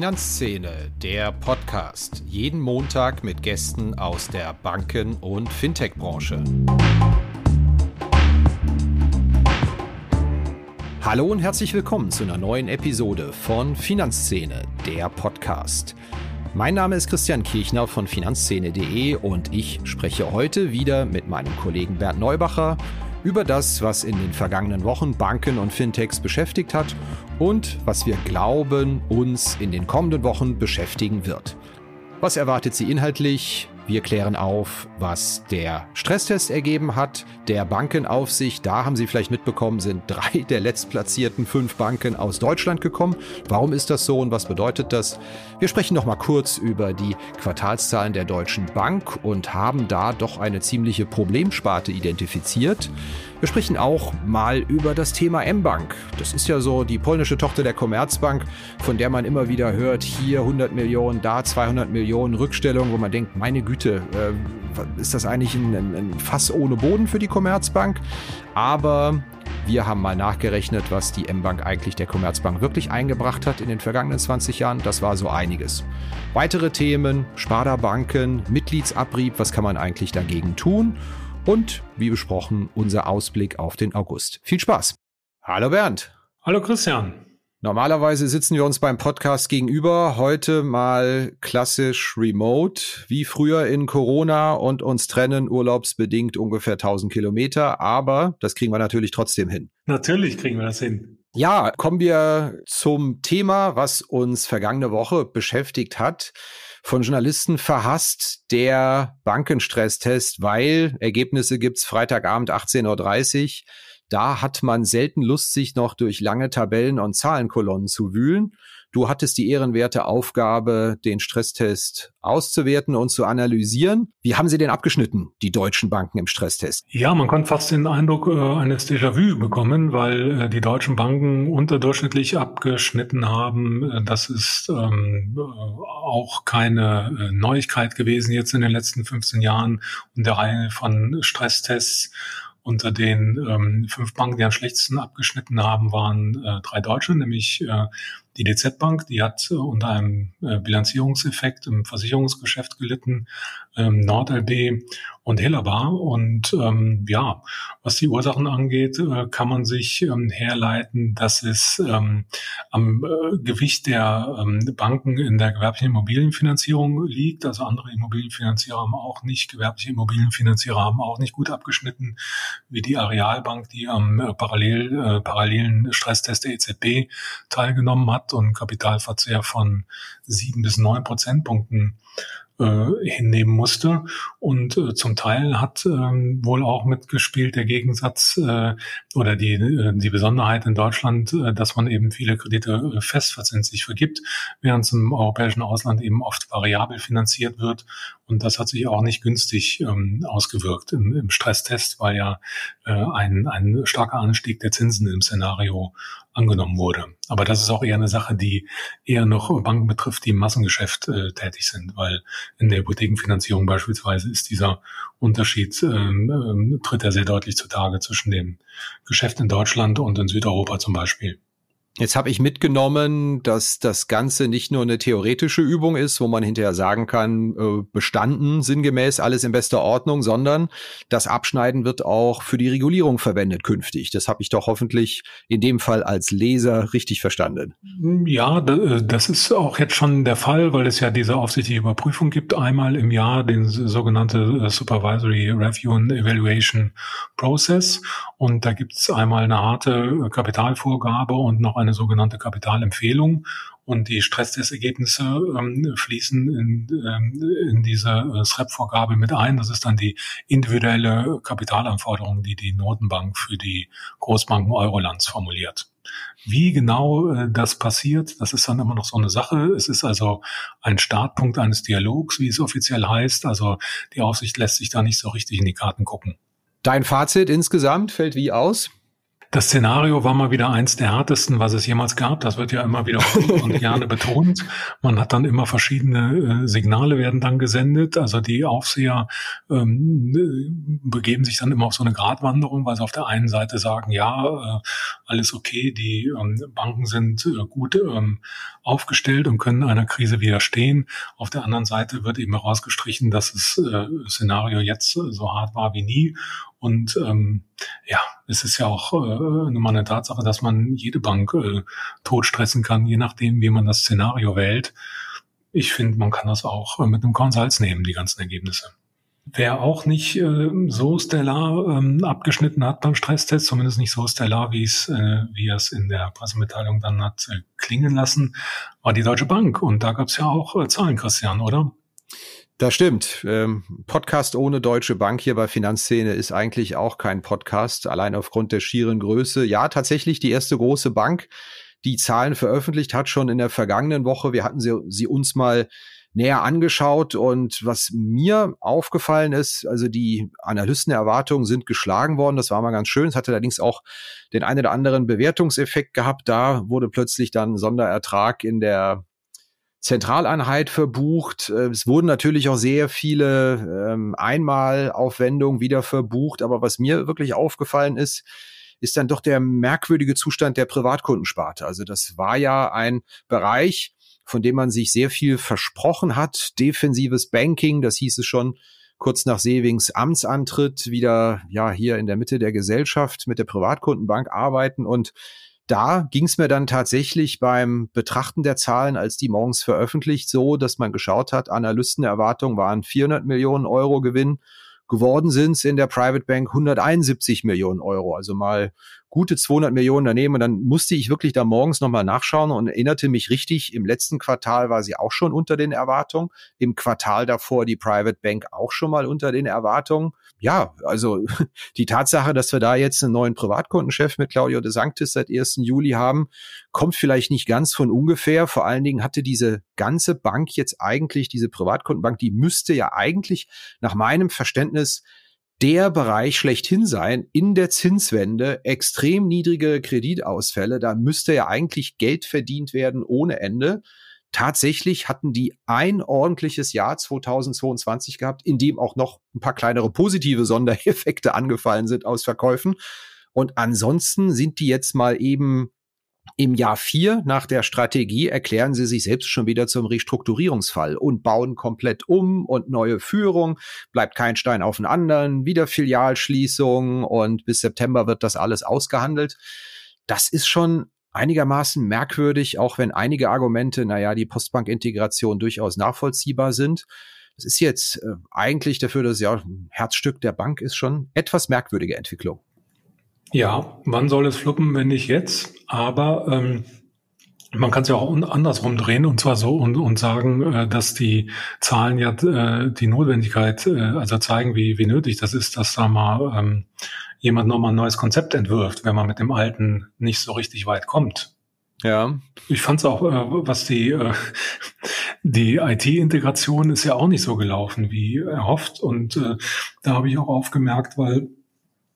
Finanzszene, der Podcast. Jeden Montag mit Gästen aus der Banken- und Fintech-Branche. Hallo und herzlich willkommen zu einer neuen Episode von Finanzszene, der Podcast. Mein Name ist Christian Kirchner von finanzszene.de und ich spreche heute wieder mit meinem Kollegen Bernd Neubacher über das, was in den vergangenen Wochen Banken und Fintechs beschäftigt hat und was wir glauben, uns in den kommenden Wochen beschäftigen wird. Was erwartet Sie inhaltlich? Wir klären auf, was der Stresstest ergeben hat, der Bankenaufsicht. Da haben Sie vielleicht mitbekommen, sind drei der letztplatzierten fünf Banken aus Deutschland gekommen. Warum ist das so und was bedeutet das? Wir sprechen noch mal kurz über die Quartalszahlen der Deutschen Bank und haben da doch eine ziemliche Problemsparte identifiziert. Wir sprechen auch mal über das Thema M-Bank. Das ist ja so die polnische Tochter der Commerzbank, von der man immer wieder hört, hier 100 Millionen, da 200 Millionen Rückstellung, wo man denkt, meine Güte, äh, ist das eigentlich ein, ein Fass ohne Boden für die Commerzbank? Aber wir haben mal nachgerechnet, was die M-Bank eigentlich der Commerzbank wirklich eingebracht hat in den vergangenen 20 Jahren. Das war so einiges. Weitere Themen, Sparda-Banken, Mitgliedsabrieb, was kann man eigentlich dagegen tun? Und wie besprochen unser Ausblick auf den August. Viel Spaß. Hallo Bernd. Hallo Christian. Normalerweise sitzen wir uns beim Podcast gegenüber, heute mal klassisch remote, wie früher in Corona und uns trennen urlaubsbedingt ungefähr 1000 Kilometer, aber das kriegen wir natürlich trotzdem hin. Natürlich kriegen wir das hin. Ja, kommen wir zum Thema, was uns vergangene Woche beschäftigt hat von Journalisten verhasst, der Bankenstresstest, weil Ergebnisse gibt's Freitagabend 18.30 Uhr. Da hat man selten Lust, sich noch durch lange Tabellen und Zahlenkolonnen zu wühlen. Du hattest die ehrenwerte Aufgabe, den Stresstest auszuwerten und zu analysieren. Wie haben sie denn abgeschnitten, die deutschen Banken im Stresstest? Ja, man konnte fast den Eindruck äh, eines Déjà-vu bekommen, weil äh, die deutschen Banken unterdurchschnittlich abgeschnitten haben. Äh, das ist ähm, äh, auch keine äh, Neuigkeit gewesen jetzt in den letzten 15 Jahren und der Reihe von Stresstests unter den ähm, fünf Banken, die am schlechtesten abgeschnitten haben, waren äh, drei Deutsche, nämlich äh, die DZ Bank, die hat unter einem äh, Bilanzierungseffekt im Versicherungsgeschäft gelitten, ähm, NordLB und Hellerbar. Und ähm, ja, was die Ursachen angeht, äh, kann man sich ähm, herleiten, dass es ähm, am äh, Gewicht der ähm, Banken in der gewerblichen Immobilienfinanzierung liegt. Also andere Immobilienfinanzierer haben auch nicht, gewerbliche Immobilienfinanzierer haben auch nicht gut abgeschnitten, wie die Arealbank, die am äh, parallel, äh, parallelen Stresstest der EZB teilgenommen hat und Kapitalverzehr von sieben bis neun Prozentpunkten äh, hinnehmen musste. Und äh, zum Teil hat ähm, wohl auch mitgespielt der Gegensatz äh, oder die, äh, die Besonderheit in Deutschland, äh, dass man eben viele Kredite äh, festverzinslich vergibt, während es im europäischen Ausland eben oft variabel finanziert wird. Und das hat sich auch nicht günstig ähm, ausgewirkt im, im Stresstest, weil ja äh, ein, ein starker Anstieg der Zinsen im Szenario angenommen wurde. Aber das ist auch eher eine Sache, die eher noch Banken betrifft, die im Massengeschäft äh, tätig sind, weil in der Hypothekenfinanzierung beispielsweise ist dieser Unterschied, ähm, ähm, tritt er sehr deutlich zutage zwischen dem Geschäft in Deutschland und in Südeuropa zum Beispiel. Jetzt habe ich mitgenommen, dass das Ganze nicht nur eine theoretische Übung ist, wo man hinterher sagen kann, äh, bestanden, sinngemäß, alles in bester Ordnung, sondern das Abschneiden wird auch für die Regulierung verwendet künftig. Das habe ich doch hoffentlich in dem Fall als Leser richtig verstanden. Ja, äh, das ist auch jetzt schon der Fall, weil es ja diese aufsichtliche Überprüfung gibt, einmal im Jahr den sogenannte äh, Supervisory Review and Evaluation Process. Und da gibt es einmal eine harte Kapitalvorgabe und noch eine sogenannte Kapitalempfehlung und die Stresstestergebnisse ähm, fließen in, ähm, in diese äh, SREP-Vorgabe mit ein. Das ist dann die individuelle Kapitalanforderung, die die Notenbank für die Großbanken Eurolands formuliert. Wie genau äh, das passiert, das ist dann immer noch so eine Sache. Es ist also ein Startpunkt eines Dialogs, wie es offiziell heißt. Also die Aufsicht lässt sich da nicht so richtig in die Karten gucken. Dein Fazit insgesamt fällt wie aus? Das Szenario war mal wieder eins der härtesten, was es jemals gab. Das wird ja immer wieder und gerne betont. Man hat dann immer verschiedene äh, Signale werden dann gesendet. Also die Aufseher ähm, begeben sich dann immer auf so eine Gratwanderung, weil sie auf der einen Seite sagen, ja, äh, alles okay, die ähm, Banken sind äh, gut ähm, aufgestellt und können einer Krise widerstehen. Auf der anderen Seite wird eben herausgestrichen, dass das äh, Szenario jetzt so hart war wie nie und ähm, ja, es ist ja auch äh, mal eine Tatsache, dass man jede Bank äh, totstressen kann, je nachdem, wie man das Szenario wählt. Ich finde, man kann das auch äh, mit einem Korn Salz nehmen, die ganzen Ergebnisse. Wer auch nicht äh, so stellar ähm, abgeschnitten hat beim Stresstest, zumindest nicht so stellar, wie es, äh, wie es in der Pressemitteilung dann hat äh, klingen lassen, war die Deutsche Bank. Und da gab es ja auch äh, Zahlen, Christian, oder? Das stimmt. Ähm, Podcast ohne Deutsche Bank hier bei Finanzszene ist eigentlich auch kein Podcast, allein aufgrund der schieren Größe. Ja, tatsächlich die erste große Bank, die Zahlen veröffentlicht hat schon in der vergangenen Woche. Wir hatten sie, sie uns mal näher angeschaut und was mir aufgefallen ist, also die Analystenerwartungen sind geschlagen worden. Das war mal ganz schön. Es hatte allerdings auch den einen oder anderen Bewertungseffekt gehabt. Da wurde plötzlich dann Sonderertrag in der Zentraleinheit verbucht. Äh, es wurden natürlich auch sehr viele ähm, Einmalaufwendungen wieder verbucht. Aber was mir wirklich aufgefallen ist, ist dann doch der merkwürdige Zustand der Privatkundensparte. Also das war ja ein Bereich, von dem man sich sehr viel versprochen hat. Defensives Banking, das hieß es schon kurz nach Sewings Amtsantritt, wieder ja hier in der Mitte der Gesellschaft mit der Privatkundenbank arbeiten und da ging es mir dann tatsächlich beim Betrachten der Zahlen, als die morgens veröffentlicht, so, dass man geschaut hat, Analystenerwartungen waren 400 Millionen Euro Gewinn. Geworden sind es in der Private Bank 171 Millionen Euro, also mal gute 200 Millionen daneben. Und dann musste ich wirklich da morgens nochmal nachschauen und erinnerte mich richtig, im letzten Quartal war sie auch schon unter den Erwartungen, im Quartal davor die Private Bank auch schon mal unter den Erwartungen. Ja, also die Tatsache, dass wir da jetzt einen neuen Privatkundenchef mit Claudio de Sanctis seit 1. Juli haben, kommt vielleicht nicht ganz von ungefähr. Vor allen Dingen hatte diese ganze Bank jetzt eigentlich, diese Privatkundenbank, die müsste ja eigentlich nach meinem Verständnis der Bereich schlechthin sein in der Zinswende. Extrem niedrige Kreditausfälle, da müsste ja eigentlich Geld verdient werden ohne Ende. Tatsächlich hatten die ein ordentliches Jahr 2022 gehabt, in dem auch noch ein paar kleinere positive Sondereffekte angefallen sind aus Verkäufen. Und ansonsten sind die jetzt mal eben im Jahr vier nach der Strategie erklären sie sich selbst schon wieder zum Restrukturierungsfall und bauen komplett um und neue Führung, bleibt kein Stein auf den anderen, wieder Filialschließung und bis September wird das alles ausgehandelt. Das ist schon einigermaßen merkwürdig, auch wenn einige Argumente, naja, die Postbank-Integration durchaus nachvollziehbar sind. Das ist jetzt äh, eigentlich dafür, dass ja Herzstück der Bank ist schon etwas merkwürdige Entwicklung. Ja, wann soll es fluppen, wenn nicht jetzt? Aber ähm, man kann es ja auch andersrum drehen und zwar so und, und sagen, äh, dass die Zahlen ja äh, die Notwendigkeit, äh, also zeigen, wie, wie nötig das ist, dass da mal ähm, jemand nochmal ein neues Konzept entwirft, wenn man mit dem alten nicht so richtig weit kommt. Ja. Ich fand es auch, äh, was die, äh, die IT-Integration ist ja auch nicht so gelaufen wie erhofft. Und äh, da habe ich auch aufgemerkt, weil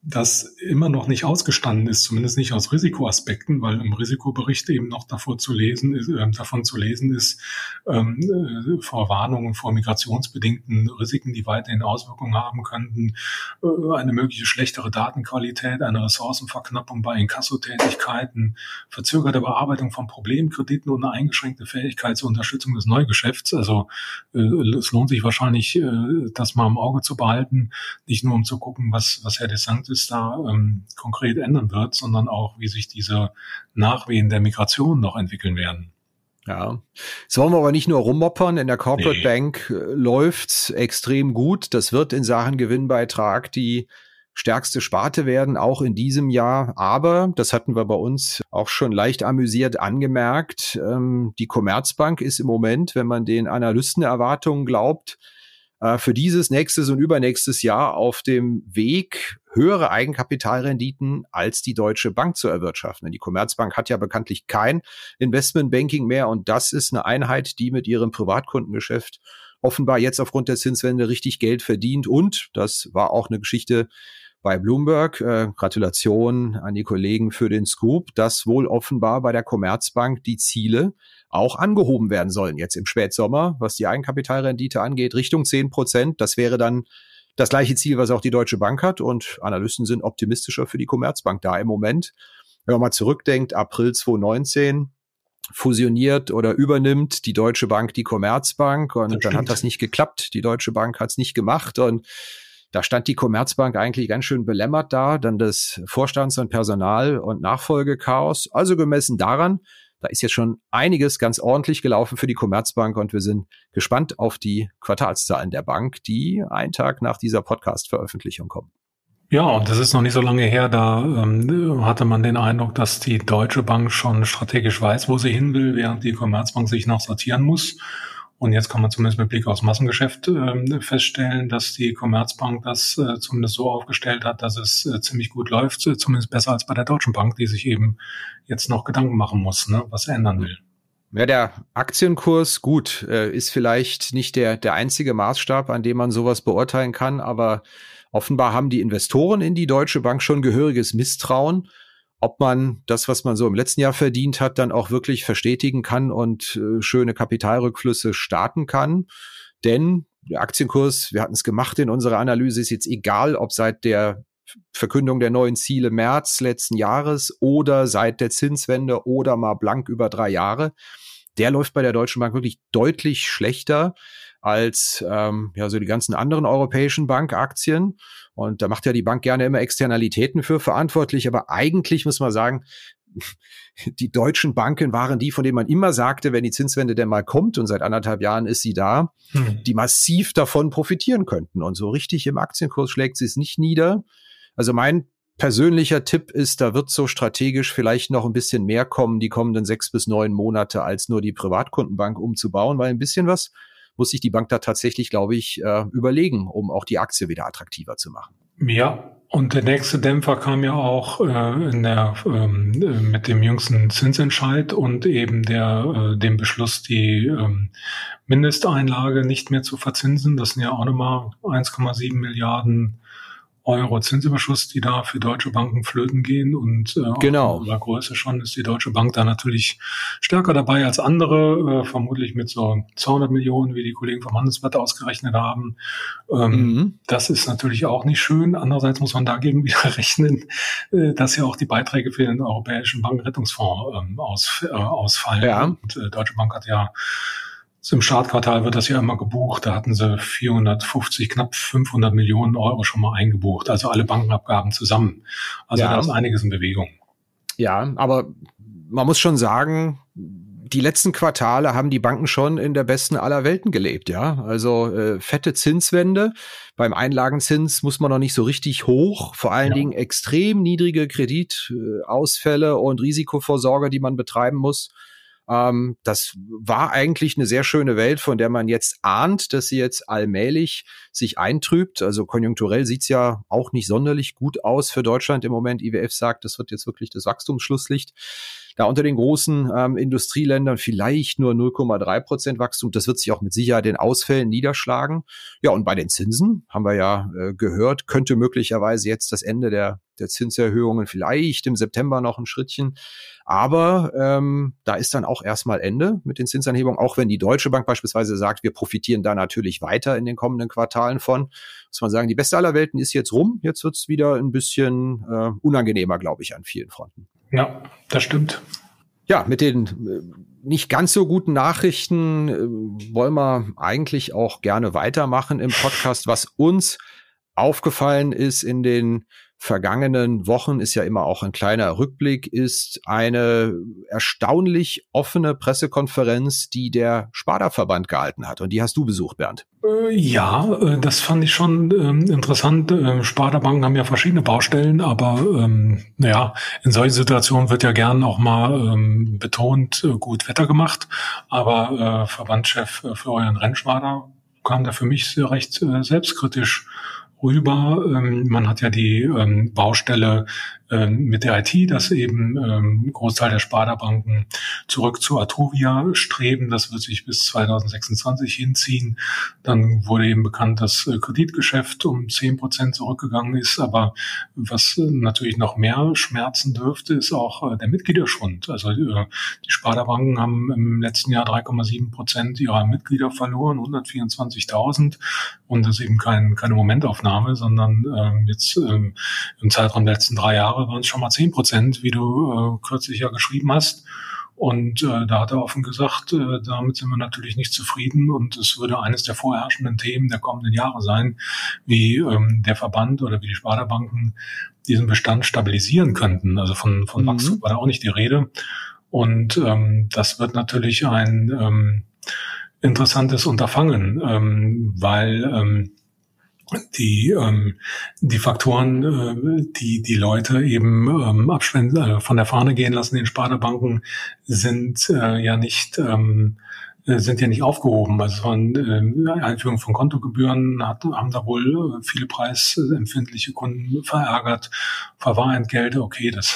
das immer noch nicht ausgestanden ist, zumindest nicht aus Risikoaspekten, weil im Risikobericht eben noch davor zu lesen ist, äh, davon zu lesen ist, ähm, äh, vor Warnungen vor migrationsbedingten Risiken, die weiterhin Auswirkungen haben könnten, äh, eine mögliche schlechtere Datenqualität, eine Ressourcenverknappung bei Inkassotätigkeiten, verzögerte Bearbeitung von Problemkrediten und eine eingeschränkte Fähigkeit zur Unterstützung des Neugeschäfts. Also äh, es lohnt sich wahrscheinlich, äh, das mal im Auge zu behalten, nicht nur um zu gucken, was, was Herr DeSantis es da ähm, konkret ändern wird, sondern auch, wie sich diese Nachwehen der Migration noch entwickeln werden. Ja, jetzt wollen wir aber nicht nur rummoppern. In der Corporate nee. Bank äh, läuft's extrem gut. Das wird in Sachen Gewinnbeitrag die stärkste Sparte werden, auch in diesem Jahr. Aber, das hatten wir bei uns auch schon leicht amüsiert angemerkt, ähm, die Commerzbank ist im Moment, wenn man den Analystenerwartungen glaubt, äh, für dieses, nächstes und übernächstes Jahr auf dem Weg, höhere Eigenkapitalrenditen als die Deutsche Bank zu erwirtschaften. Denn die Commerzbank hat ja bekanntlich kein Investmentbanking mehr und das ist eine Einheit, die mit ihrem Privatkundengeschäft offenbar jetzt aufgrund der Zinswende richtig Geld verdient und das war auch eine Geschichte bei Bloomberg. Äh, Gratulation an die Kollegen für den Scoop, dass wohl offenbar bei der Commerzbank die Ziele auch angehoben werden sollen jetzt im Spätsommer, was die Eigenkapitalrendite angeht, Richtung 10 Prozent. Das wäre dann das gleiche Ziel, was auch die Deutsche Bank hat. Und Analysten sind optimistischer für die Commerzbank da im Moment. Wenn man mal zurückdenkt, April 2019, fusioniert oder übernimmt die Deutsche Bank die Commerzbank und dann hat das nicht geklappt. Die Deutsche Bank hat es nicht gemacht und da stand die Commerzbank eigentlich ganz schön belämmert da, dann das Vorstands- und Personal- und Nachfolgechaos. Also gemessen daran, da ist jetzt schon einiges ganz ordentlich gelaufen für die Commerzbank und wir sind gespannt auf die Quartalszahlen der Bank, die einen Tag nach dieser Podcast-Veröffentlichung kommen. Ja, und das ist noch nicht so lange her, da ähm, hatte man den Eindruck, dass die Deutsche Bank schon strategisch weiß, wo sie hin will, während die Commerzbank sich noch sortieren muss. Und jetzt kann man zumindest mit Blick aufs Massengeschäft äh, feststellen, dass die Commerzbank das äh, zumindest so aufgestellt hat, dass es äh, ziemlich gut läuft, äh, zumindest besser als bei der Deutschen Bank, die sich eben jetzt noch Gedanken machen muss, ne, was er ändern will. Ja, der Aktienkurs, gut, äh, ist vielleicht nicht der, der einzige Maßstab, an dem man sowas beurteilen kann, aber offenbar haben die Investoren in die Deutsche Bank schon gehöriges Misstrauen ob man das, was man so im letzten Jahr verdient hat, dann auch wirklich verstetigen kann und äh, schöne Kapitalrückflüsse starten kann. Denn der Aktienkurs, wir hatten es gemacht in unserer Analyse, ist jetzt egal, ob seit der Verkündung der neuen Ziele März letzten Jahres oder seit der Zinswende oder mal blank über drei Jahre. Der läuft bei der Deutschen Bank wirklich deutlich schlechter als ähm, ja so die ganzen anderen europäischen Bankaktien. Und da macht ja die Bank gerne immer Externalitäten für verantwortlich. Aber eigentlich muss man sagen, die deutschen Banken waren die, von denen man immer sagte, wenn die Zinswende denn mal kommt, und seit anderthalb Jahren ist sie da, hm. die massiv davon profitieren könnten. Und so richtig im Aktienkurs schlägt sie es nicht nieder. Also mein persönlicher Tipp ist, da wird so strategisch vielleicht noch ein bisschen mehr kommen, die kommenden sechs bis neun Monate, als nur die Privatkundenbank umzubauen, weil ein bisschen was muss sich die Bank da tatsächlich, glaube ich, äh, überlegen, um auch die Aktie wieder attraktiver zu machen. Ja, und der nächste Dämpfer kam ja auch äh, in der, ähm, äh, mit dem jüngsten Zinsentscheid und eben der, äh, dem Beschluss, die ähm, Mindesteinlage nicht mehr zu verzinsen. Das sind ja auch nochmal 1,7 Milliarden Euro Zinsüberschuss, die da für deutsche Banken flöten gehen. Und äh, genau. in Größe schon ist die Deutsche Bank da natürlich stärker dabei als andere, äh, vermutlich mit so 200 Millionen, wie die Kollegen vom Handelsblatt ausgerechnet haben. Ähm, mhm. Das ist natürlich auch nicht schön. Andererseits muss man dagegen wieder rechnen, äh, dass ja auch die Beiträge für den Europäischen Bankenrettungsfonds ähm, aus, äh, ausfallen. Ja. Und äh, Deutsche Bank hat ja im Startquartal wird das ja immer gebucht. Da hatten sie 450, knapp 500 Millionen Euro schon mal eingebucht. Also alle Bankenabgaben zusammen. Also ja. da ist einiges in Bewegung. Ja, aber man muss schon sagen, die letzten Quartale haben die Banken schon in der besten aller Welten gelebt, ja. Also äh, fette Zinswende. Beim Einlagenzins muss man noch nicht so richtig hoch. Vor allen ja. Dingen extrem niedrige Kreditausfälle und Risikovorsorge, die man betreiben muss. Ähm, das war eigentlich eine sehr schöne Welt, von der man jetzt ahnt, dass sie jetzt allmählich sich eintrübt. Also konjunkturell sieht's ja auch nicht sonderlich gut aus für Deutschland im Moment. IWF sagt, das wird jetzt wirklich das Wachstumsschlusslicht da unter den großen ähm, Industrieländern vielleicht nur 0,3 Prozent Wachstum. Das wird sich auch mit Sicherheit den Ausfällen niederschlagen. Ja, und bei den Zinsen haben wir ja äh, gehört, könnte möglicherweise jetzt das Ende der, der Zinserhöhungen vielleicht im September noch ein Schrittchen. Aber ähm, da ist dann auch erstmal Ende mit den Zinsanhebungen, auch wenn die Deutsche Bank beispielsweise sagt, wir profitieren da natürlich weiter in den kommenden Quartalen von. Muss man sagen, die beste aller Welten ist jetzt rum. Jetzt wird's wieder ein bisschen äh, unangenehmer, glaube ich, an vielen Fronten. Ja, das stimmt. Ja, mit den äh, nicht ganz so guten Nachrichten äh, wollen wir eigentlich auch gerne weitermachen im Podcast. Was uns aufgefallen ist in den vergangenen Wochen ist ja immer auch ein kleiner Rückblick, ist eine erstaunlich offene Pressekonferenz, die der Sparda-Verband gehalten hat. Und die hast du besucht, Bernd. Äh, ja, äh, das fand ich schon ähm, interessant. Ähm, Sparda-Banken haben ja verschiedene Baustellen, aber ähm, naja, in solchen Situationen wird ja gern auch mal betont, äh, gut Wetter gemacht. Aber Verbandschef Florian Rentschwader kam da für mich recht selbstkritisch rüber. Ähm, man hat ja die ähm, Baustelle mit der IT, dass eben ähm, Großteil der Sparda-Banken zurück zu Atrovia streben. Das wird sich bis 2026 hinziehen. Dann wurde eben bekannt, dass äh, Kreditgeschäft um zehn Prozent zurückgegangen ist. Aber was äh, natürlich noch mehr schmerzen dürfte, ist auch äh, der Mitgliederschwund. Also die Sparda-Banken haben im letzten Jahr 3,7 Prozent ihrer Mitglieder verloren, 124.000. Und das ist eben kein, keine Momentaufnahme, sondern ähm, jetzt ähm, im Zeitraum der letzten drei Jahre waren es schon mal 10 Prozent, wie du äh, kürzlich ja geschrieben hast. Und äh, da hat er offen gesagt, äh, damit sind wir natürlich nicht zufrieden und es würde eines der vorherrschenden Themen der kommenden Jahre sein, wie ähm, der Verband oder wie die Sparda-Banken diesen Bestand stabilisieren könnten. Also von, von mhm. Wachstum war da auch nicht die Rede. Und ähm, das wird natürlich ein ähm, interessantes Unterfangen, ähm, weil ähm, die ähm, die Faktoren, äh, die die Leute eben ähm, abschwenden, äh, von der Fahne gehen lassen in Sparda-Banken, sind äh, ja nicht ähm, äh, sind ja nicht aufgehoben. Also waren äh, Einführung von Kontogebühren hat, haben da wohl äh, viele preisempfindliche Kunden verärgert. Verwahrentgelte, okay, das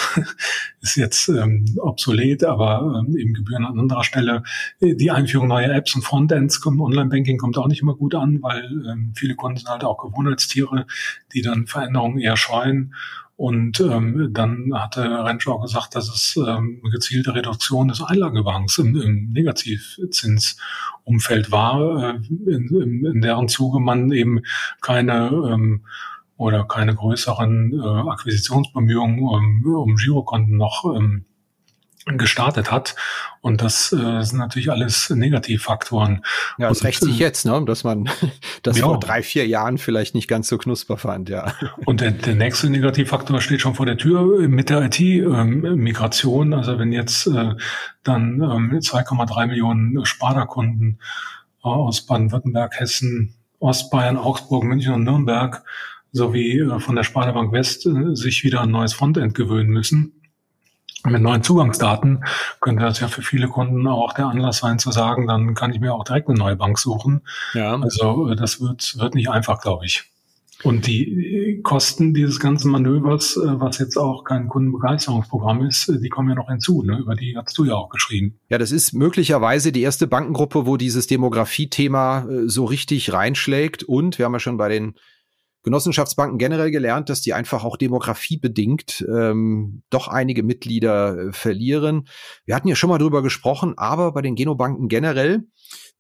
ist jetzt ähm, obsolet, aber ähm, eben Gebühren an anderer Stelle. Die Einführung neuer Apps und Frontends Online-Banking kommt auch nicht immer gut an, weil ähm, viele Kunden sind halt auch Gewohnheitstiere, die dann Veränderungen eher scheuen. Und ähm, dann hatte Renshaw gesagt, dass es ähm, eine gezielte Reduktion des Einlagebanks im, im Negativzinsumfeld war, äh, in, in, in deren Zuge man eben keine ähm, oder keine größeren äh, Akquisitionsbemühungen um, um Girokonten noch ähm, gestartet hat. Und das äh, sind natürlich alles Negativfaktoren. Ja, es rächt sich äh, jetzt, ne? dass man das ja. vor drei, vier Jahren vielleicht nicht ganz so knusper fand, ja. Und der, der nächste Negativfaktor steht schon vor der Tür mit der IT-Migration. Ähm, also wenn jetzt äh, dann ähm, 2,3 Millionen Sparda-Kunden äh, aus Baden-Württemberg, Hessen, Ostbayern, Augsburg, München und Nürnberg sowie äh, von der Sparda Bank West äh, sich wieder ein neues Frontend gewöhnen müssen mit neuen Zugangsdaten könnte das ja für viele Kunden auch der Anlass sein zu sagen, dann kann ich mir auch direkt eine neue Bank suchen. Ja. Also äh, das wird, wird nicht einfach, glaube ich. Und die Kosten dieses ganzen Manövers, äh, was jetzt auch kein Kundenbegeisterungsprogramm ist, äh, die kommen ja noch hinzu. Ne? Über die hast du ja auch geschrieben. Ja, das ist möglicherweise die erste Bankengruppe, wo dieses Demografie-Thema so richtig reinschlägt. Und wir haben ja schon bei den Genossenschaftsbanken generell gelernt, dass die einfach auch demografiebedingt ähm, doch einige Mitglieder äh, verlieren. Wir hatten ja schon mal drüber gesprochen, aber bei den Genobanken generell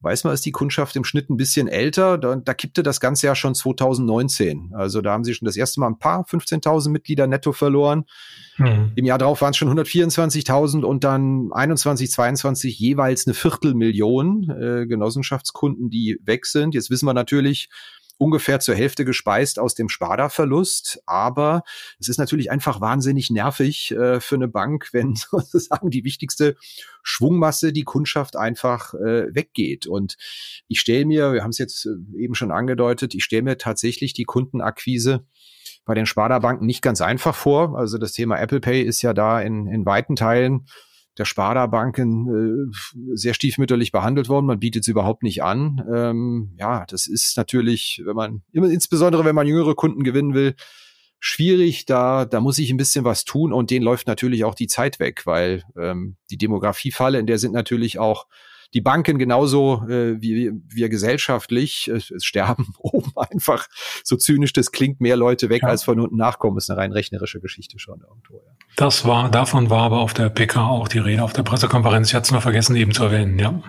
weiß man, ist die Kundschaft im Schnitt ein bisschen älter. Da, da kippte das Ganze ja schon 2019. Also da haben sie schon das erste Mal ein paar 15.000 Mitglieder netto verloren. Hm. Im Jahr darauf waren es schon 124.000 und dann 21, 22 jeweils eine Viertelmillion äh, Genossenschaftskunden, die weg sind. Jetzt wissen wir natürlich, ungefähr zur Hälfte gespeist aus dem Sparda-Verlust. Aber es ist natürlich einfach wahnsinnig nervig äh, für eine Bank, wenn sozusagen die wichtigste Schwungmasse, die Kundschaft einfach äh, weggeht. Und ich stelle mir, wir haben es jetzt äh, eben schon angedeutet, ich stelle mir tatsächlich die Kundenakquise bei den Sparda-Banken nicht ganz einfach vor. Also das Thema Apple Pay ist ja da in, in weiten Teilen der Sparda-Banken äh, sehr stiefmütterlich behandelt worden. Man bietet sie überhaupt nicht an. Ähm, ja, das ist natürlich, wenn man, insbesondere wenn man jüngere Kunden gewinnen will, schwierig. Da, da muss ich ein bisschen was tun und denen läuft natürlich auch die Zeit weg, weil ähm, die Demografiefalle, in der sind natürlich auch die Banken genauso äh, wie wir gesellschaftlich. Es, es sterben oben einfach, so zynisch das klingt, mehr Leute weg, ja. als von unten nachkommen. Das ist eine rein rechnerische Geschichte schon irgendwo. Ja. Das war, davon war aber auf der PK auch die Rede, auf der Pressekonferenz. Ich hatte es nur vergessen, eben zu erwähnen, ja.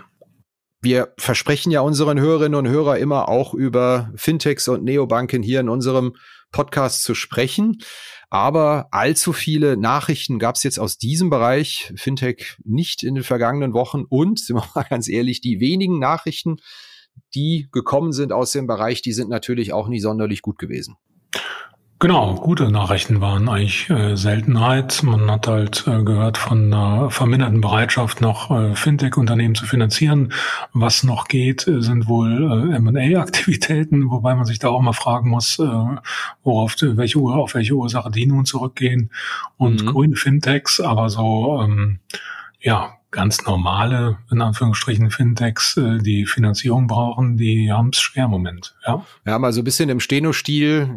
Wir versprechen ja unseren Hörerinnen und Hörern immer auch über Fintechs und Neobanken hier in unserem Podcast zu sprechen. Aber allzu viele Nachrichten gab es jetzt aus diesem Bereich Fintech nicht in den vergangenen Wochen. Und, sind wir mal ganz ehrlich, die wenigen Nachrichten, die gekommen sind aus dem Bereich, die sind natürlich auch nicht sonderlich gut gewesen. Genau, gute Nachrichten waren eigentlich äh, Seltenheit. Man hat halt äh, gehört von einer verminderten Bereitschaft, noch äh, Fintech-Unternehmen zu finanzieren. Was noch geht, äh, sind wohl äh, M&A-Aktivitäten, wobei man sich da auch mal fragen muss, äh, worauf welche auf welche Ursache die nun zurückgehen. Und mhm. grüne Fintechs, aber so ähm, ja ganz normale, in Anführungsstrichen, Fintechs, äh, die Finanzierung brauchen, die haben es schwer im Moment. Ja, ja mal so ein bisschen im Steno-Stil.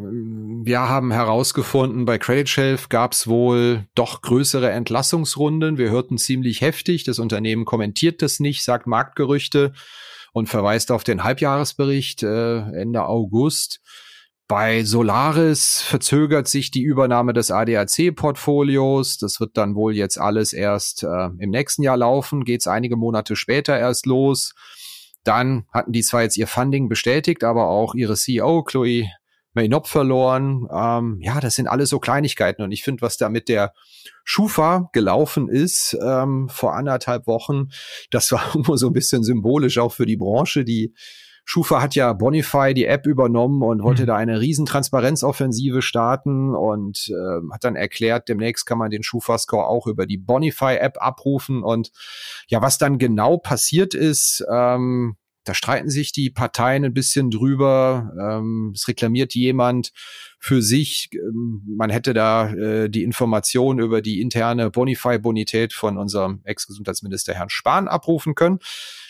Wir haben herausgefunden, bei Credit Shelf gab es wohl doch größere Entlassungsrunden. Wir hörten ziemlich heftig. Das Unternehmen kommentiert das nicht, sagt Marktgerüchte und verweist auf den Halbjahresbericht äh, Ende August. Bei Solaris verzögert sich die Übernahme des ADAC-Portfolios. Das wird dann wohl jetzt alles erst äh, im nächsten Jahr laufen, geht es einige Monate später erst los. Dann hatten die zwar jetzt ihr Funding bestätigt, aber auch ihre CEO, Chloe Maynop, verloren. Ähm, ja, das sind alles so Kleinigkeiten. Und ich finde, was da mit der Schufa gelaufen ist ähm, vor anderthalb Wochen, das war immer so ein bisschen symbolisch auch für die Branche, die Schufa hat ja Bonify die App übernommen und wollte mhm. da eine riesen Transparenzoffensive starten und äh, hat dann erklärt, demnächst kann man den Schufa-Score auch über die Bonify-App abrufen. Und ja, was dann genau passiert ist, ähm, da streiten sich die Parteien ein bisschen drüber. Ähm, es reklamiert jemand für sich. Ähm, man hätte da äh, die Information über die interne Bonify-Bonität von unserem Ex-Gesundheitsminister Herrn Spahn abrufen können.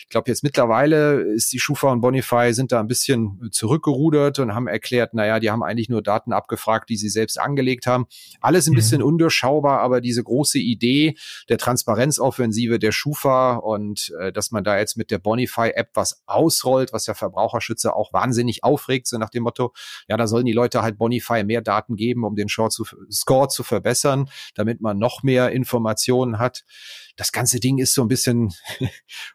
Ich glaube, jetzt mittlerweile ist die Schufa und Bonify sind da ein bisschen zurückgerudert und haben erklärt, naja, die haben eigentlich nur Daten abgefragt, die sie selbst angelegt haben. Alles ein mhm. bisschen undurchschaubar, aber diese große Idee der Transparenzoffensive der Schufa und äh, dass man da jetzt mit der Bonify-App was ausrollt, was ja Verbraucherschützer auch wahnsinnig aufregt, so nach dem Motto, ja, da sollen die Leute halt Bonify mehr Daten geben, um den Score zu, Score zu verbessern, damit man noch mehr Informationen hat das ganze Ding ist so ein bisschen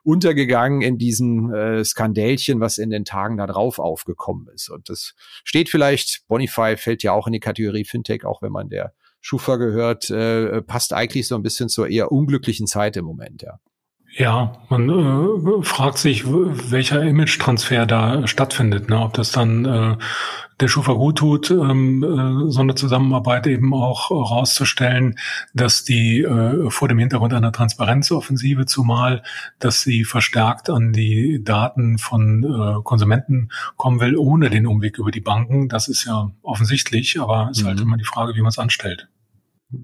untergegangen in diesem äh, Skandälchen, was in den Tagen da drauf aufgekommen ist. Und das steht vielleicht, Bonify fällt ja auch in die Kategorie Fintech, auch wenn man der Schufa gehört, äh, passt eigentlich so ein bisschen zur eher unglücklichen Zeit im Moment, ja. Ja, man äh, fragt sich, welcher Image-Transfer da stattfindet. Ne? Ob das dann äh, der Schufa gut tut, ähm, äh, so eine Zusammenarbeit eben auch rauszustellen, dass die äh, vor dem Hintergrund einer Transparenzoffensive zumal, dass sie verstärkt an die Daten von äh, Konsumenten kommen will, ohne den Umweg über die Banken. Das ist ja offensichtlich, aber es ist halt mhm. halt immer die Frage, wie man es anstellt.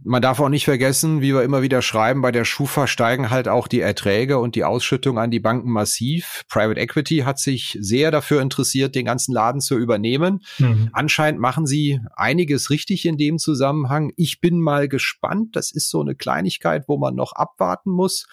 Man darf auch nicht vergessen, wie wir immer wieder schreiben, bei der Schufa steigen halt auch die Erträge und die Ausschüttung an die Banken massiv. Private Equity hat sich sehr dafür interessiert, den ganzen Laden zu übernehmen. Mhm. Anscheinend machen sie einiges richtig in dem Zusammenhang. Ich bin mal gespannt. Das ist so eine Kleinigkeit, wo man noch abwarten muss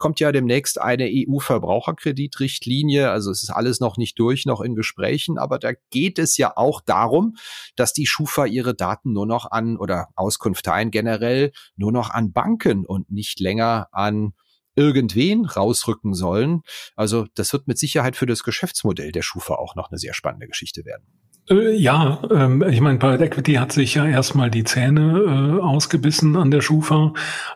kommt ja demnächst eine EU-Verbraucherkreditrichtlinie. Also es ist alles noch nicht durch, noch in Gesprächen, aber da geht es ja auch darum, dass die Schufa ihre Daten nur noch an oder Auskunfteien generell nur noch an Banken und nicht länger an irgendwen rausrücken sollen. Also das wird mit Sicherheit für das Geschäftsmodell der Schufa auch noch eine sehr spannende Geschichte werden. Äh, ja, ähm, ich meine, Private Equity hat sich ja erstmal die Zähne äh, ausgebissen an der Schufa,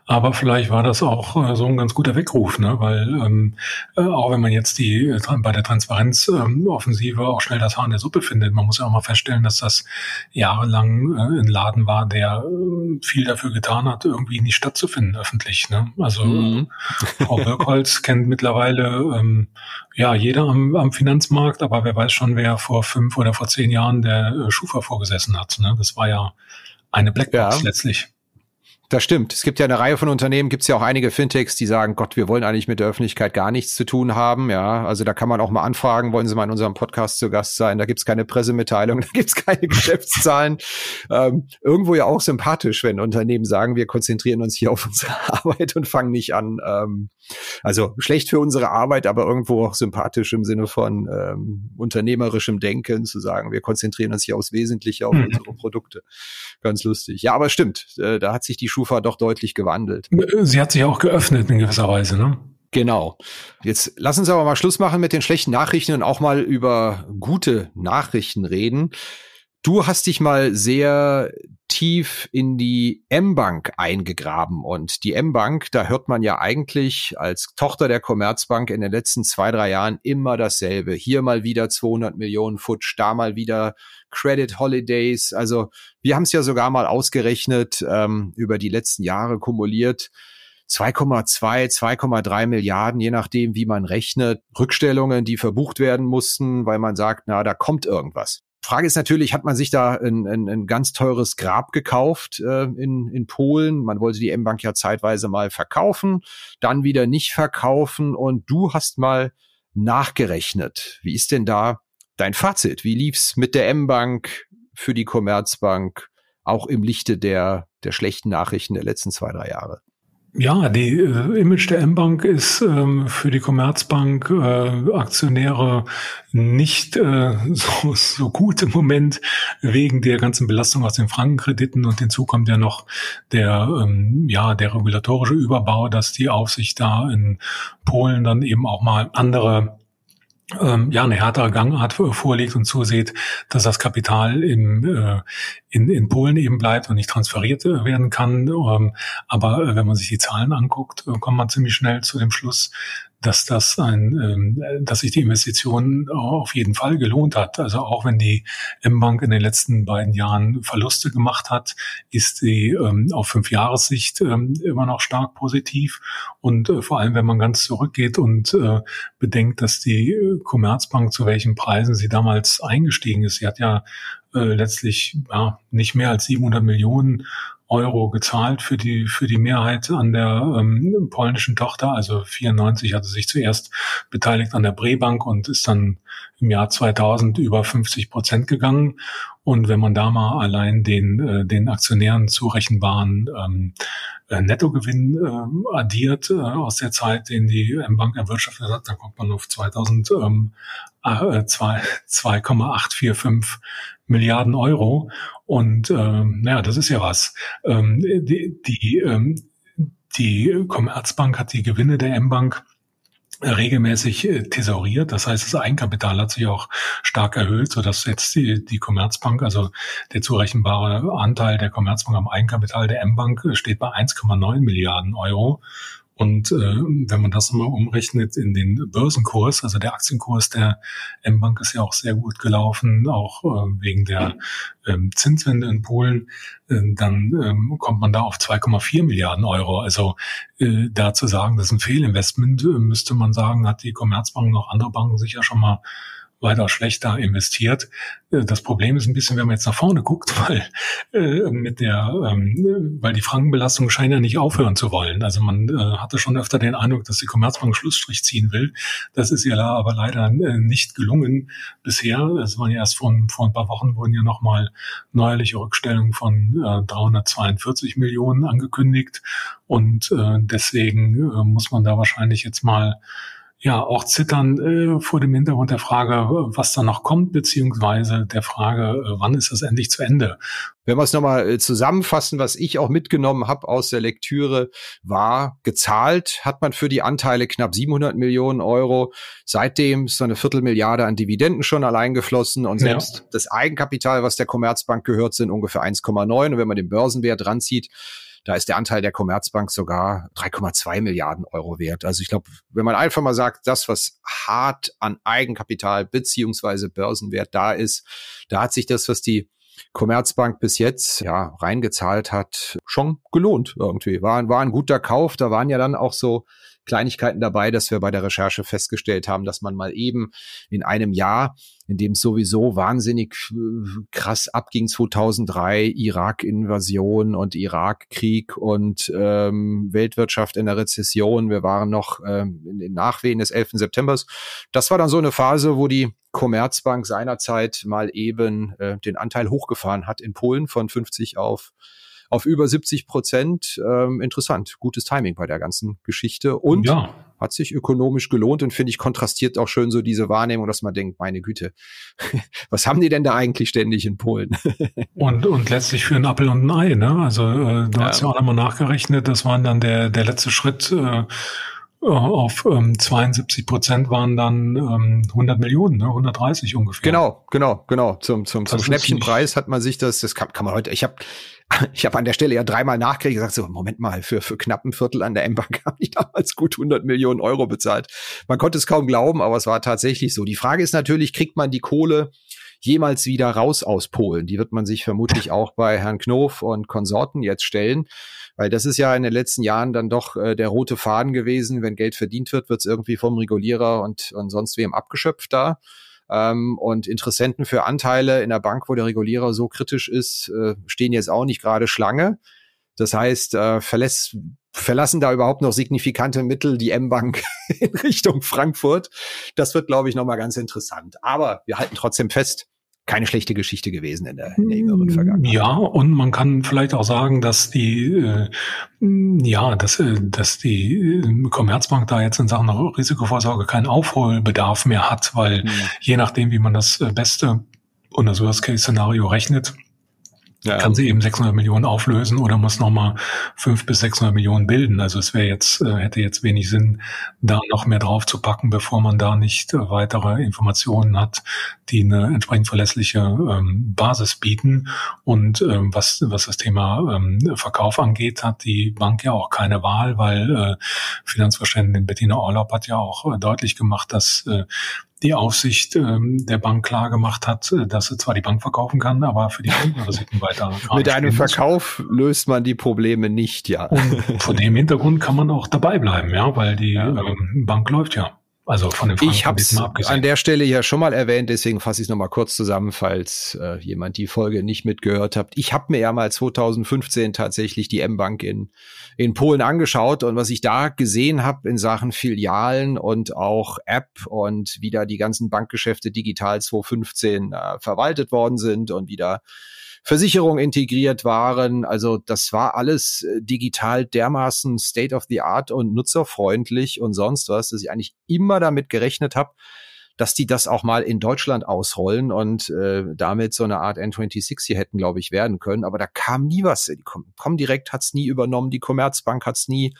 aber vielleicht war das auch äh, so ein ganz guter Weckruf, ne? weil ähm, äh, auch wenn man jetzt die äh, bei der Transparenzoffensive ähm, auch schnell das Haar in der Suppe findet, man muss ja auch mal feststellen, dass das jahrelang äh, ein Laden war, der äh, viel dafür getan hat, irgendwie nicht stattzufinden öffentlich. Ne? Also mhm. Frau Birkholz kennt mittlerweile ähm, ja jeder am, am Finanzmarkt, aber wer weiß schon, wer vor fünf oder vor zehn Jahren Jahren der äh, Schufa vorgesessen hat. Ne? Das war ja eine Blackbox ja. letztlich. Das stimmt. Es gibt ja eine Reihe von Unternehmen, gibt es ja auch einige Fintechs, die sagen, Gott, wir wollen eigentlich mit der Öffentlichkeit gar nichts zu tun haben. Ja, also da kann man auch mal anfragen, wollen Sie mal in unserem Podcast zu Gast sein? Da gibt es keine Pressemitteilung, da gibt es keine Geschäftszahlen. Ähm, irgendwo ja auch sympathisch, wenn Unternehmen sagen, wir konzentrieren uns hier auf unsere Arbeit und fangen nicht an. Ähm, also schlecht für unsere Arbeit, aber irgendwo auch sympathisch im Sinne von ähm, unternehmerischem Denken zu sagen, wir konzentrieren uns hier aufs Wesentliche, auf mhm. unsere Produkte. Ganz lustig. Ja, aber stimmt, äh, da hat sich die Schufa doch deutlich gewandelt. Sie hat sich auch geöffnet in gewisser Weise, ne? Genau. Jetzt lassen Sie aber mal Schluss machen mit den schlechten Nachrichten und auch mal über gute Nachrichten reden. Du hast dich mal sehr tief in die M-Bank eingegraben und die M-Bank, da hört man ja eigentlich als Tochter der Commerzbank in den letzten zwei, drei Jahren immer dasselbe. Hier mal wieder 200 Millionen Futsch, da mal wieder Credit Holidays. Also wir haben es ja sogar mal ausgerechnet, ähm, über die letzten Jahre kumuliert. 2,2, 2,3 Milliarden, je nachdem, wie man rechnet. Rückstellungen, die verbucht werden mussten, weil man sagt, na, da kommt irgendwas. Frage ist natürlich, hat man sich da ein, ein, ein ganz teures Grab gekauft äh, in, in Polen? Man wollte die M-Bank ja zeitweise mal verkaufen, dann wieder nicht verkaufen und du hast mal nachgerechnet. Wie ist denn da dein Fazit? Wie lief's mit der M-Bank für die Commerzbank, auch im Lichte der, der schlechten Nachrichten der letzten zwei, drei Jahre? Ja, die äh, Image der M-Bank ist ähm, für die Commerzbank äh, Aktionäre nicht äh, so, so gut im Moment wegen der ganzen Belastung aus den Frankenkrediten. Und hinzu kommt ja noch der ähm, ja der regulatorische Überbau, dass die Aufsicht da in Polen dann eben auch mal andere ähm, ja eine härtere Gangart vorlegt und zuseht, dass das Kapital im, äh, in, in Polen eben bleibt und nicht transferiert äh, werden kann. Ähm, aber äh, wenn man sich die Zahlen anguckt, äh, kommt man ziemlich schnell zu dem Schluss, dass das ein, ähm, dass sich die Investition auf jeden Fall gelohnt hat. Also auch wenn die M-Bank in den letzten beiden Jahren Verluste gemacht hat, ist sie ähm, auf fünf Jahressicht ähm, immer noch stark positiv. Und äh, vor allem, wenn man ganz zurückgeht und äh, bedenkt, dass die äh, Commerzbank zu welchen Preisen sie damals eingestiegen ist. Sie hat ja letztlich ja, nicht mehr als 700 Millionen Euro gezahlt für die, für die Mehrheit an der ähm, polnischen Tochter. Also 94 hatte sich zuerst beteiligt an der Brebank und ist dann im Jahr 2000 über 50 Prozent gegangen. Und wenn man da mal allein den, äh, den Aktionären zurechenbaren ähm, äh, Nettogewinn äh, addiert äh, aus der Zeit, den die M-Bank erwirtschaftet hat, dann kommt man auf 2000 ähm, äh, 2,845 Milliarden Euro. Und ähm, naja, das ist ja was. Ähm, die die, ähm, die Commerzbank hat die Gewinne der M-Bank regelmäßig äh, thesauriert. Das heißt, das Eigenkapital hat sich auch stark erhöht, sodass jetzt die, die Commerzbank, also der zurechenbare Anteil der Commerzbank am Eigenkapital der M-Bank äh, steht bei 1,9 Milliarden Euro. Und äh, wenn man das mal umrechnet in den Börsenkurs, also der Aktienkurs der M-Bank ist ja auch sehr gut gelaufen, auch äh, wegen der ähm, Zinswende in Polen, äh, dann ähm, kommt man da auf 2,4 Milliarden Euro. Also äh, da zu sagen, das ist ein Fehlinvestment, äh, müsste man sagen, hat die Commerzbank noch andere Banken sicher schon mal weiter schlechter investiert. Äh, das Problem ist ein bisschen, wenn man jetzt nach vorne guckt, weil äh, mit der, ähm, weil die Frankenbelastung scheint ja nicht aufhören zu wollen. Also man äh, hatte schon öfter den Eindruck, dass die Commerzbank Schlussstrich ziehen will. Das ist ihr aber leider äh, nicht gelungen bisher. Es waren ja erst vor, vor ein paar Wochen wurden ja nochmal neuerliche Rückstellungen von äh, 342 Millionen angekündigt und äh, deswegen äh, muss man da wahrscheinlich jetzt mal ja auch zittern äh, vor dem Hintergrund der Frage, was da noch kommt, beziehungsweise der Frage, äh, wann ist das endlich zu Ende? Wenn wir es nochmal äh, zusammenfassen, was ich auch mitgenommen habe aus der Lektüre, war gezahlt hat man für die Anteile knapp 700 Millionen Euro. Seitdem ist so eine Viertelmilliarde an Dividenden schon allein geflossen und selbst ja. das Eigenkapital, was der Commerzbank gehört, sind ungefähr 1,9. Und wenn man den Börsenwert ranzieht, da ist der Anteil der Commerzbank sogar 3,2 Milliarden Euro wert. Also ich glaube, wenn man einfach mal sagt, das, was hart an Eigenkapital beziehungsweise Börsenwert da ist, da hat sich das, was die Commerzbank bis jetzt ja reingezahlt hat, schon gelohnt irgendwie. War, war ein guter Kauf. Da waren ja dann auch so Kleinigkeiten dabei, dass wir bei der Recherche festgestellt haben, dass man mal eben in einem Jahr, in dem es sowieso wahnsinnig äh, krass abging, 2003, Irak-Invasion und Irakkrieg und ähm, Weltwirtschaft in der Rezession. Wir waren noch ähm, in den Nachwehen des 11. Septembers. Das war dann so eine Phase, wo die Commerzbank seinerzeit mal eben äh, den Anteil hochgefahren hat in Polen von 50 auf auf über 70 Prozent. Ähm, interessant, gutes Timing bei der ganzen Geschichte und ja. hat sich ökonomisch gelohnt und finde ich kontrastiert auch schön so diese Wahrnehmung, dass man denkt, meine Güte, was haben die denn da eigentlich ständig in Polen? und, und letztlich für ein Appel und ein Ei, ne? Also äh, du ja. hast ja auch nochmal nachgerechnet, das waren dann der, der letzte Schritt. Äh, auf ähm, 72 Prozent waren dann ähm, 100 Millionen, ne? 130 ungefähr. Genau, genau, genau. Zum, zum, zum Schnäppchenpreis hat man sich das, das kann, kann man heute, ich habe ich habe an der Stelle ja dreimal nachgekriegt gesagt, so, Moment mal, für, für knapp ein Viertel an der M-Bank habe ich damals gut 100 Millionen Euro bezahlt. Man konnte es kaum glauben, aber es war tatsächlich so. Die Frage ist natürlich, kriegt man die Kohle jemals wieder raus aus Polen? Die wird man sich vermutlich auch bei Herrn Knof und Konsorten jetzt stellen. Weil das ist ja in den letzten Jahren dann doch äh, der rote Faden gewesen. Wenn Geld verdient wird, wird es irgendwie vom Regulierer und, und sonst wem abgeschöpft da. Ähm, und Interessenten für Anteile in der Bank, wo der Regulierer so kritisch ist, äh, stehen jetzt auch nicht gerade Schlange. Das heißt, äh, verlässt, verlassen da überhaupt noch signifikante Mittel die M-Bank in Richtung Frankfurt? Das wird, glaube ich, nochmal ganz interessant. Aber wir halten trotzdem fest, keine schlechte Geschichte gewesen in der, in der jüngeren Vergangenheit. Ja, und man kann vielleicht auch sagen, dass die, äh, ja, dass, äh, dass die äh, Commerzbank da jetzt in Sachen Risikovorsorge keinen Aufholbedarf mehr hat, weil mhm. je nachdem, wie man das äh, beste und das Worst-Case-Szenario rechnet, ja. kann sie eben 600 Millionen auflösen oder muss nochmal 5 bis 600 Millionen bilden. Also es wäre jetzt, äh, hätte jetzt wenig Sinn, da noch mehr drauf zu packen, bevor man da nicht äh, weitere Informationen hat, die eine entsprechend verlässliche ähm, Basis bieten. Und ähm, was, was das Thema ähm, Verkauf angeht, hat die Bank ja auch keine Wahl, weil äh, Finanzverständin Bettina Orlaub hat ja auch äh, deutlich gemacht, dass äh, die Aufsicht ähm, der Bank klar gemacht hat, äh, dass sie zwar die Bank verkaufen kann, aber für die Kundenrisiken weiter. Mit einem Verkauf löst man die Probleme nicht, ja. Und vor dem Hintergrund kann man auch dabei bleiben, ja, weil die ja. ähm, Bank läuft ja. Also von dem Ich habe es an der Stelle ja schon mal erwähnt, deswegen fasse ich es nochmal kurz zusammen, falls äh, jemand die Folge nicht mitgehört hat. Ich habe mir ja mal 2015 tatsächlich die M-Bank in, in Polen angeschaut und was ich da gesehen habe in Sachen Filialen und auch App und wie da die ganzen Bankgeschäfte digital 2015 äh, verwaltet worden sind und wie da Versicherungen integriert waren. Also das war alles äh, digital dermaßen State of the Art und nutzerfreundlich und sonst was, dass ich eigentlich immer damit gerechnet habe, dass die das auch mal in Deutschland ausrollen und äh, damit so eine Art N26 hier hätten, glaube ich, werden können. Aber da kam nie was. Die Comdirect hat es nie übernommen, die Commerzbank hat es nie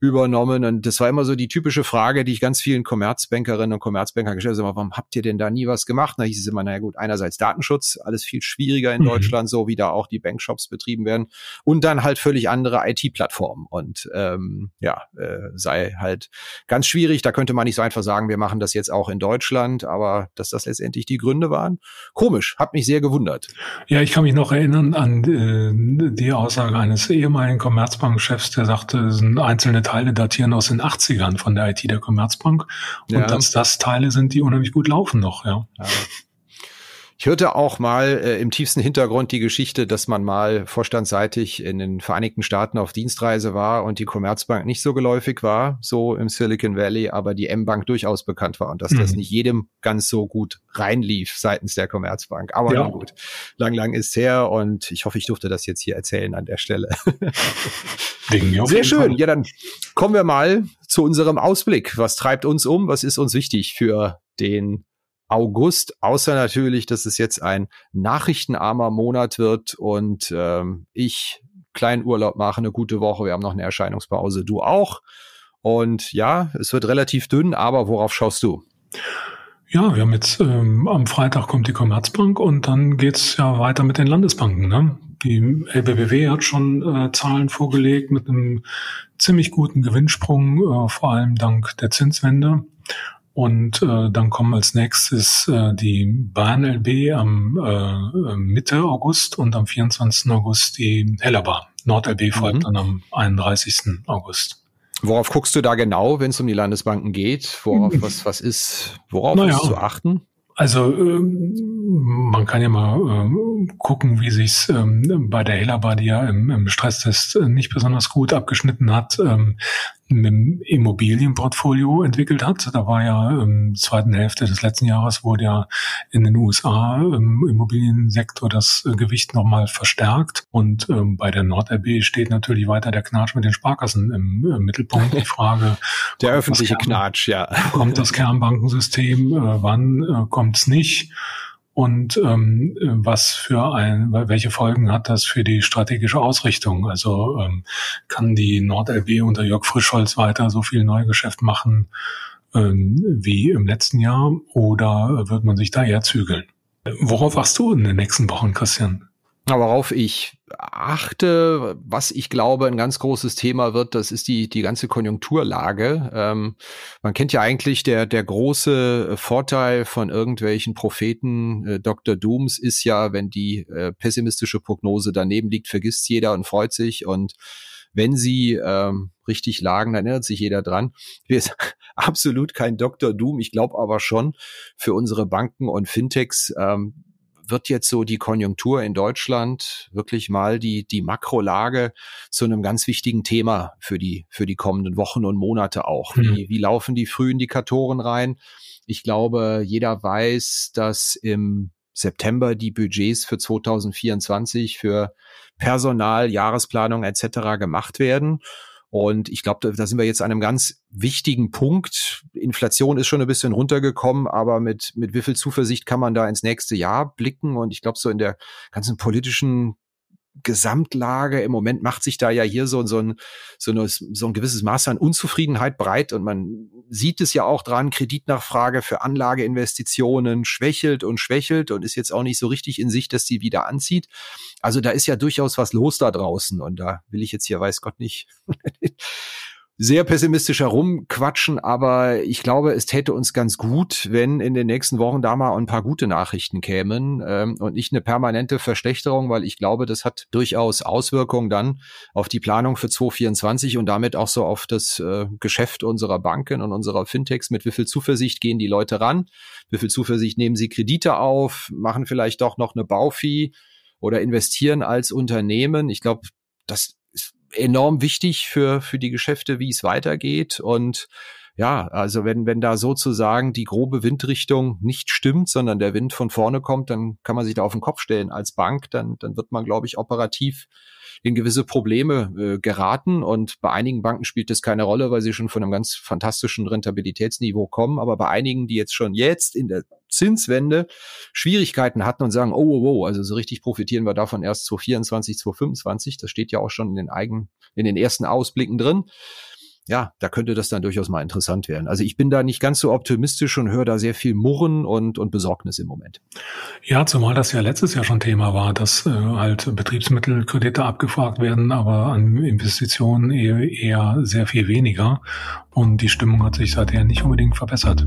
übernommen. Und das war immer so die typische Frage, die ich ganz vielen Commerzbankerinnen und Commerzbanker gestellt habe. Warum habt ihr denn da nie was gemacht? Da hieß es immer, naja gut, einerseits Datenschutz, alles viel schwieriger in mhm. Deutschland, so wie da auch die Bankshops betrieben werden. Und dann halt völlig andere IT-Plattformen. Und ähm, ja, äh, sei halt ganz schwierig. Da könnte man nicht so einfach sagen, wir machen das jetzt auch in Deutschland, aber dass das letztendlich die Gründe waren, komisch, hat mich sehr gewundert. Ja, ich kann mich noch erinnern an äh, die Aussage eines ehemaligen Commerzbank-Chefs, der sagte, es sind einzelne Teile datieren aus den 80ern von der IT der Commerzbank und ja. dass das Teile sind, die unheimlich gut laufen noch, ja. ja. Ich hörte auch mal äh, im tiefsten Hintergrund die Geschichte, dass man mal vorstandsseitig in den Vereinigten Staaten auf Dienstreise war und die Commerzbank nicht so geläufig war, so im Silicon Valley, aber die M-Bank durchaus bekannt war und dass mhm. das nicht jedem ganz so gut reinlief seitens der Commerzbank. Aber ja. gut, lang, lang ist her und ich hoffe, ich durfte das jetzt hier erzählen an der Stelle. Sehr schön. Fall. Ja, dann kommen wir mal zu unserem Ausblick. Was treibt uns um? Was ist uns wichtig für den August, außer natürlich, dass es jetzt ein nachrichtenarmer Monat wird und ähm, ich kleinen Urlaub mache, eine gute Woche. Wir haben noch eine Erscheinungspause, du auch. Und ja, es wird relativ dünn, aber worauf schaust du? Ja, wir haben jetzt ähm, am Freitag kommt die Commerzbank und dann geht's ja weiter mit den Landesbanken. Ne? Die LBBW hat schon äh, Zahlen vorgelegt mit einem ziemlich guten Gewinnsprung, äh, vor allem dank der Zinswende. Und äh, dann kommen als nächstes äh, die Bahn LB am äh, Mitte August und am 24. August die Hellerbahn. Nord LB folgt mhm. dann am 31. August. Worauf guckst du da genau, wenn es um die Landesbanken geht? Worauf, was, was ist, worauf naja, ist zu achten? Also ähm, man kann ja mal äh, gucken, wie sich's ähm, bei der Helaba, die ja im, im Stresstest äh, nicht besonders gut abgeschnitten hat, ähm, mit dem Immobilienportfolio entwickelt hat. Da war ja im zweiten Hälfte des letzten Jahres wurde ja in den USA im Immobiliensektor das äh, Gewicht nochmal verstärkt. Und ähm, bei der NordRB steht natürlich weiter der Knatsch mit den Sparkassen im, im Mittelpunkt. Die Frage. der öffentliche Knatsch, ja. Kommt das Kernbankensystem? Äh, wann äh, kommt es nicht? Und ähm, was für ein, welche Folgen hat das für die strategische Ausrichtung? Also ähm, kann die NordLB unter Jörg Frischholz weiter so viel Neugeschäft machen ähm, wie im letzten Jahr oder wird man sich da eher zügeln? Worauf wachst du in den nächsten Wochen, Christian? Worauf ich achte, was ich glaube ein ganz großes Thema wird, das ist die, die ganze Konjunkturlage. Ähm, man kennt ja eigentlich der, der große Vorteil von irgendwelchen Propheten, äh, Dr. Dooms ist ja, wenn die äh, pessimistische Prognose daneben liegt, vergisst jeder und freut sich und wenn sie ähm, richtig lagen, dann erinnert sich jeder dran. Wir sind absolut kein Dr. Doom. Ich glaube aber schon, für unsere Banken und Fintechs ähm, wird jetzt so die Konjunktur in Deutschland wirklich mal die, die Makrolage zu einem ganz wichtigen Thema für die, für die kommenden Wochen und Monate auch. Mhm. Wie, wie laufen die Frühindikatoren rein? Ich glaube, jeder weiß, dass im September die Budgets für 2024 für Personal, Jahresplanung etc. gemacht werden. Und ich glaube, da sind wir jetzt an einem ganz wichtigen Punkt. Inflation ist schon ein bisschen runtergekommen, aber mit, mit wie viel Zuversicht kann man da ins nächste Jahr blicken? Und ich glaube, so in der ganzen politischen Gesamtlage im Moment macht sich da ja hier so, so, ein, so, eine, so ein gewisses Maß an Unzufriedenheit breit und man sieht es ja auch dran, Kreditnachfrage für Anlageinvestitionen schwächelt und schwächelt und ist jetzt auch nicht so richtig in Sicht, dass sie wieder anzieht. Also da ist ja durchaus was los da draußen und da will ich jetzt hier, weiß Gott nicht, sehr pessimistisch herumquatschen, aber ich glaube, es täte uns ganz gut, wenn in den nächsten Wochen da mal ein paar gute Nachrichten kämen ähm, und nicht eine permanente Verschlechterung, weil ich glaube, das hat durchaus Auswirkungen dann auf die Planung für 2024 und damit auch so auf das äh, Geschäft unserer Banken und unserer Fintechs. Mit wie viel Zuversicht gehen die Leute ran? Wie viel Zuversicht nehmen sie Kredite auf? Machen vielleicht doch noch eine Baufee? oder investieren als Unternehmen. Ich glaube, das enorm wichtig für, für die Geschäfte, wie es weitergeht. Und ja, also wenn, wenn da sozusagen die grobe Windrichtung nicht stimmt, sondern der Wind von vorne kommt, dann kann man sich da auf den Kopf stellen als Bank. Dann, dann wird man, glaube ich, operativ in gewisse Probleme äh, geraten. Und bei einigen Banken spielt das keine Rolle, weil sie schon von einem ganz fantastischen Rentabilitätsniveau kommen. Aber bei einigen, die jetzt schon jetzt in der Zinswende Schwierigkeiten hatten und sagen, oh, oh, oh, also so richtig profitieren wir davon erst 2024, 2025. Das steht ja auch schon in den eigenen, in den ersten Ausblicken drin ja, da könnte das dann durchaus mal interessant werden. Also ich bin da nicht ganz so optimistisch und höre da sehr viel Murren und, und Besorgnis im Moment. Ja, zumal das ja letztes Jahr schon Thema war, dass äh, halt Betriebsmittelkredite abgefragt werden, aber an Investitionen eher, eher sehr viel weniger. Und die Stimmung hat sich seither nicht unbedingt verbessert.